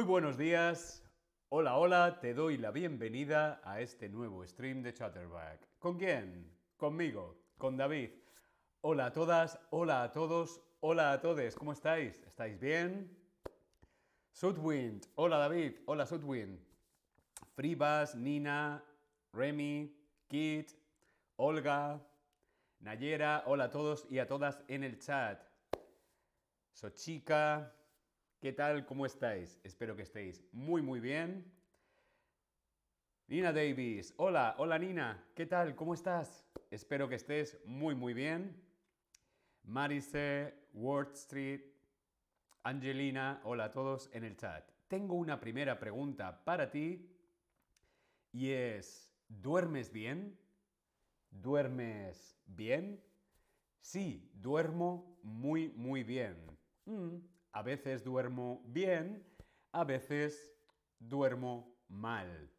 Muy buenos días. Hola, hola, te doy la bienvenida a este nuevo stream de Chatterback. ¿Con quién? Conmigo, con David. Hola a todas, hola a todos, hola a todos. ¿Cómo estáis? ¿Estáis bien? Sudwind, hola David, hola Sudwind. Fribas, Nina, Remy, Kit, Olga, Nayera, hola a todos y a todas en el chat. Sochica, ¿qué tal? ¿Cómo estáis? Espero que estéis muy, muy bien. Nina Davis, hola, hola Nina, ¿qué tal? ¿Cómo estás? Espero que estés muy, muy bien. Marise, Ward Street, Angelina, hola a todos en el chat. Tengo una primera pregunta para ti y es, ¿duermes bien? ¿Duermes bien? Sí, duermo muy, muy bien. Mm, a veces duermo bien, a veces duermo mal.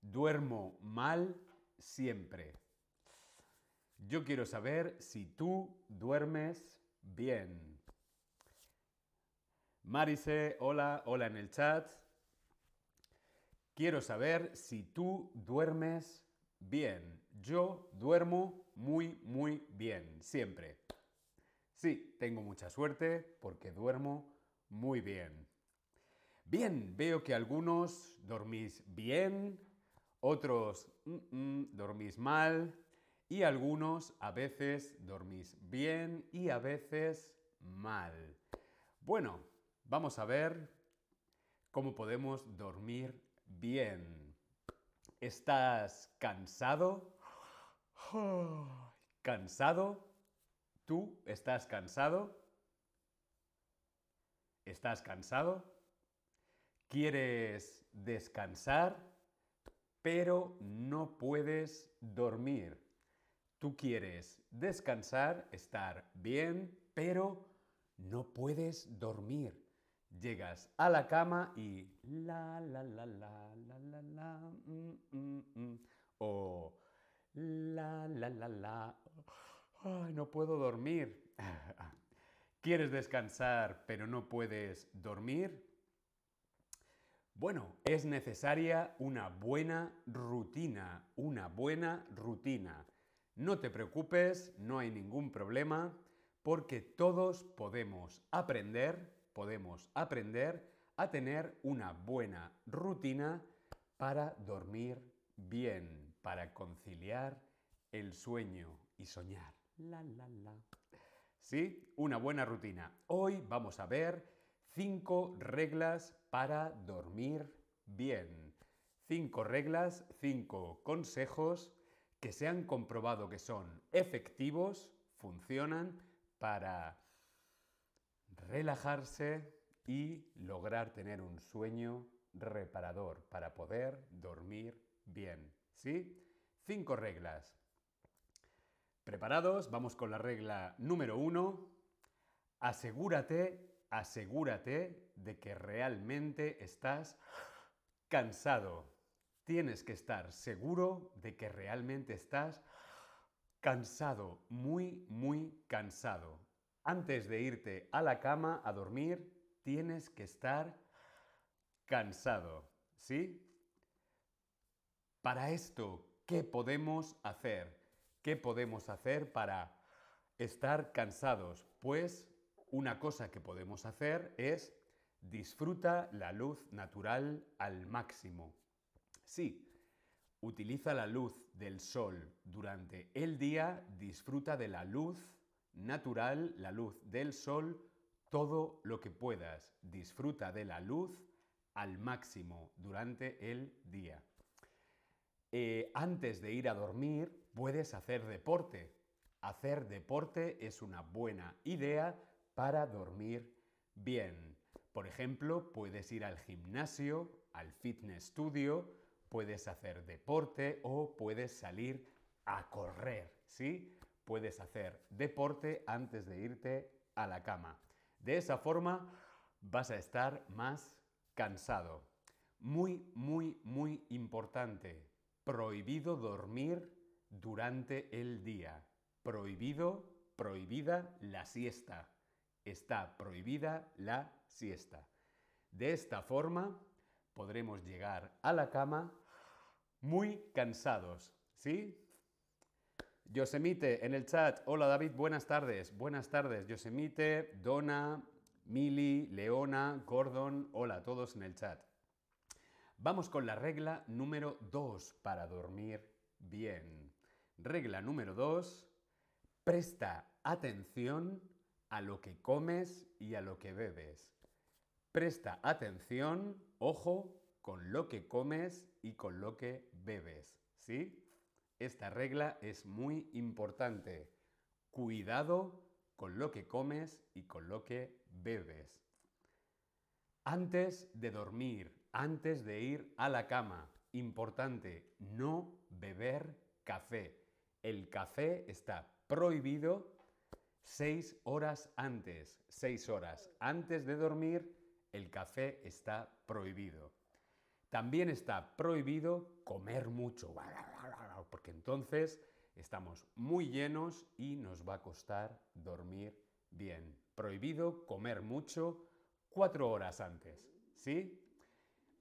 Duermo mal siempre. Yo quiero saber si tú duermes bien. Marise, hola, hola en el chat. Quiero saber si tú duermes bien. Yo duermo muy, muy bien, siempre. Sí, tengo mucha suerte porque duermo muy bien. Bien, veo que algunos dormís bien, otros mm, mm, dormís mal y algunos a veces dormís bien y a veces mal. Bueno, vamos a ver cómo podemos dormir bien. ¿Estás cansado? ¿Cansado? ¿Tú estás cansado? ¿Estás cansado? ¿Quieres descansar? Pero no puedes dormir. Tú quieres descansar, estar bien, pero no puedes dormir. Llegas a la cama y la la la la la la la mm, mm, mm, o la la la la Ay, no puedo dormir. ¿Quieres descansar pero no puedes dormir? Bueno, es necesaria una buena rutina, una buena rutina. No te preocupes, no hay ningún problema, porque todos podemos aprender, podemos aprender a tener una buena rutina para dormir bien, para conciliar el sueño y soñar. La, la, la. ¿Sí? Una buena rutina. Hoy vamos a ver cinco reglas para dormir bien. Cinco reglas, cinco consejos que se han comprobado que son efectivos, funcionan para relajarse y lograr tener un sueño reparador, para poder dormir bien. ¿Sí? Cinco reglas. ¿Preparados? Vamos con la regla número uno. Asegúrate, asegúrate de que realmente estás cansado. Tienes que estar seguro de que realmente estás cansado, muy, muy cansado. Antes de irte a la cama a dormir, tienes que estar cansado. ¿Sí? Para esto, ¿qué podemos hacer? ¿Qué podemos hacer para estar cansados? Pues una cosa que podemos hacer es disfruta la luz natural al máximo. Sí, utiliza la luz del sol durante el día, disfruta de la luz natural, la luz del sol, todo lo que puedas. Disfruta de la luz al máximo durante el día. Eh, antes de ir a dormir, puedes hacer deporte. Hacer deporte es una buena idea para dormir bien. Por ejemplo, puedes ir al gimnasio, al fitness studio, puedes hacer deporte o puedes salir a correr, ¿sí? Puedes hacer deporte antes de irte a la cama. De esa forma vas a estar más cansado. Muy, muy, muy importante. Prohibido dormir durante el día. Prohibido prohibida la siesta. Está prohibida la siesta. De esta forma podremos llegar a la cama muy cansados, ¿sí? Yosemite en el chat. Hola David, buenas tardes. Buenas tardes, Yosemite, Donna, Mili, Leona, Gordon. Hola a todos en el chat. Vamos con la regla número 2 para dormir bien. Regla número 2. Presta atención a lo que comes y a lo que bebes. Presta atención, ojo, con lo que comes y con lo que bebes. ¿Sí? Esta regla es muy importante. Cuidado con lo que comes y con lo que bebes. Antes de dormir, antes de ir a la cama, importante, no beber café. El café está prohibido seis horas antes. Seis horas antes de dormir, el café está prohibido. También está prohibido comer mucho, porque entonces estamos muy llenos y nos va a costar dormir bien. Prohibido comer mucho cuatro horas antes, ¿sí?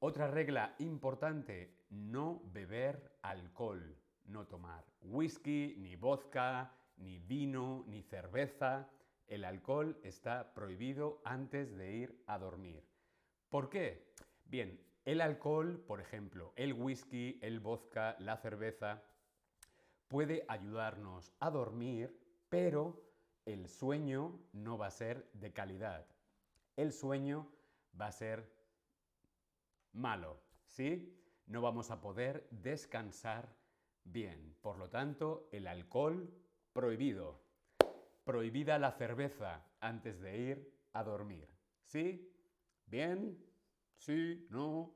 Otra regla importante, no beber alcohol, no tomar whisky, ni vodka, ni vino, ni cerveza. El alcohol está prohibido antes de ir a dormir. ¿Por qué? Bien, el alcohol, por ejemplo, el whisky, el vodka, la cerveza, puede ayudarnos a dormir, pero el sueño no va a ser de calidad. El sueño va a ser malo, ¿sí? No vamos a poder descansar bien. Por lo tanto, el alcohol prohibido. Prohibida la cerveza antes de ir a dormir. ¿Sí? ¿Bien? ¿Sí? ¿No?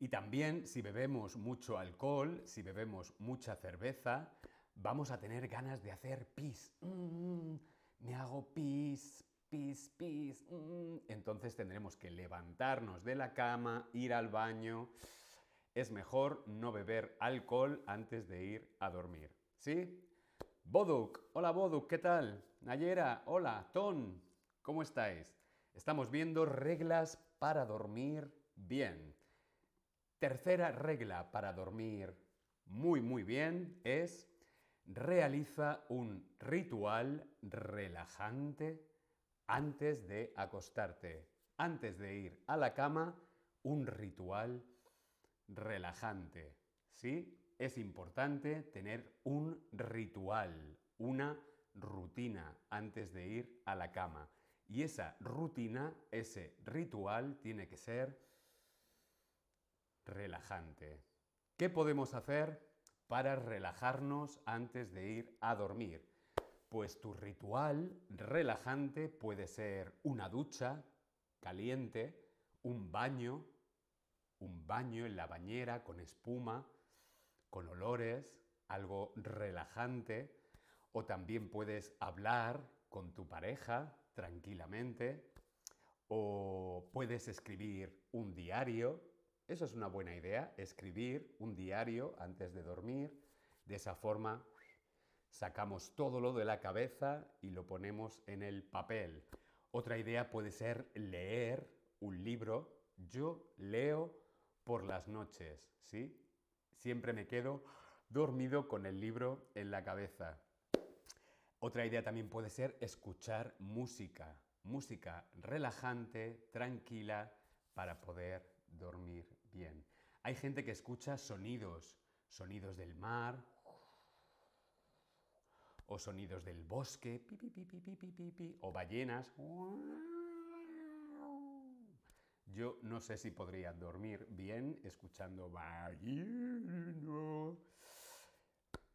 Y también si bebemos mucho alcohol, si bebemos mucha cerveza, vamos a tener ganas de hacer pis. Mm, me hago pis, pis, pis. Mm. Entonces tendremos que levantarnos de la cama, ir al baño. Es mejor no beber alcohol antes de ir a dormir. ¿Sí? Boduk, hola Boduk, ¿qué tal? Nayera, hola, Ton, ¿Cómo estáis? Estamos viendo reglas para dormir bien. Tercera regla para dormir muy muy bien es realiza un ritual relajante antes de acostarte. Antes de ir a la cama, un ritual relajante. ¿Sí? Es importante tener un ritual, una rutina antes de ir a la cama. Y esa rutina, ese ritual tiene que ser relajante. ¿Qué podemos hacer para relajarnos antes de ir a dormir? Pues tu ritual relajante puede ser una ducha caliente, un baño, un baño en la bañera con espuma, con olores, algo relajante, o también puedes hablar con tu pareja tranquilamente, o puedes escribir un diario. Eso es una buena idea, escribir un diario antes de dormir. De esa forma sacamos todo lo de la cabeza y lo ponemos en el papel. Otra idea puede ser leer un libro. Yo leo por las noches, ¿sí? Siempre me quedo dormido con el libro en la cabeza. Otra idea también puede ser escuchar música, música relajante, tranquila, para poder dormir bien. Hay gente que escucha sonidos, sonidos del mar o sonidos del bosque, o ballenas. Yo no sé si podría dormir bien escuchando ballenas.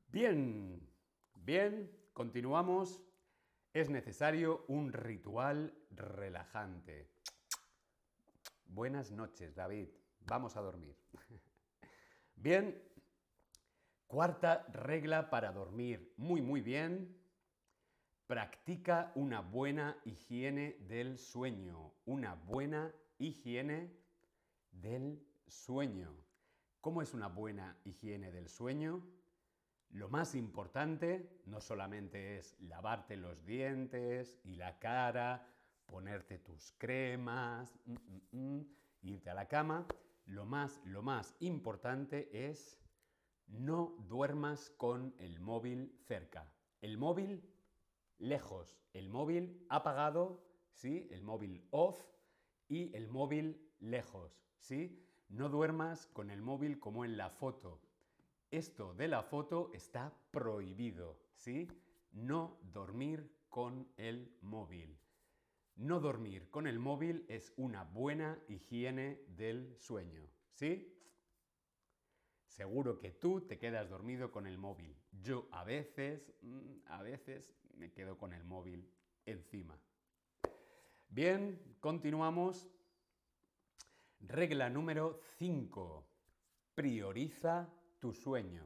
Bien, bien, Continuamos. Es necesario un ritual relajante. Buenas noches, David. Vamos a dormir. Bien. Cuarta regla para dormir muy, muy bien. Practica una buena higiene del sueño. Una buena higiene del sueño. ¿Cómo es una buena higiene del sueño? Lo más importante no solamente es lavarte los dientes y la cara, ponerte tus cremas, mm, mm, mm, irte a la cama. Lo más, lo más importante es no duermas con el móvil cerca. El móvil lejos, el móvil apagado, ¿sí? El móvil off y el móvil lejos, ¿sí? No duermas con el móvil como en la foto. Esto de la foto está prohibido, ¿sí? No dormir con el móvil. No dormir con el móvil es una buena higiene del sueño, ¿sí? Seguro que tú te quedas dormido con el móvil. Yo a veces, mm, a veces me quedo con el móvil encima. Bien, continuamos. Regla número 5. Prioriza tu sueño.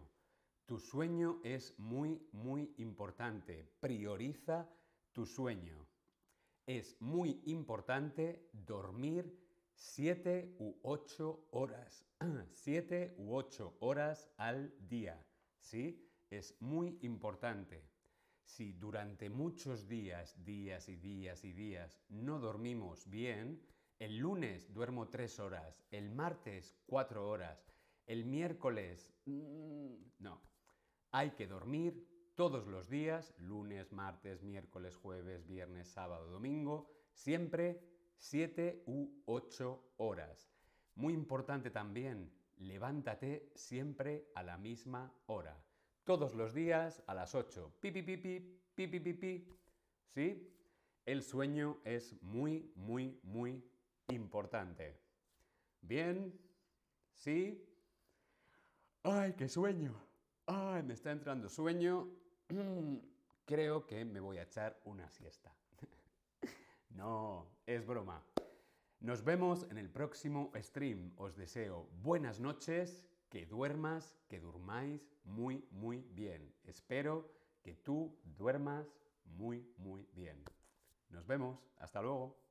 Tu sueño es muy, muy importante. Prioriza tu sueño. Es muy importante dormir 7 u 8 horas. 7 u 8 horas al día. ¿Sí? Es muy importante. Si durante muchos días, días y días y días no dormimos bien, el lunes duermo 3 horas, el martes 4 horas, el miércoles... Mm, no. Hay que dormir todos los días, lunes, martes, miércoles, jueves, viernes, sábado, domingo, siempre 7 u 8 horas. Muy importante también, levántate siempre a la misma hora. Todos los días a las 8. Pi, pi, pi, pi, pi, pi. ¿Sí? El sueño es muy, muy, muy importante. ¿Bien? ¿Sí? ¡Ay, qué sueño! ¡Ay, me está entrando sueño! Creo que me voy a echar una siesta. no, es broma. Nos vemos en el próximo stream. Os deseo buenas noches, que duermas, que durmáis muy, muy bien. Espero que tú duermas muy, muy bien. Nos vemos. Hasta luego.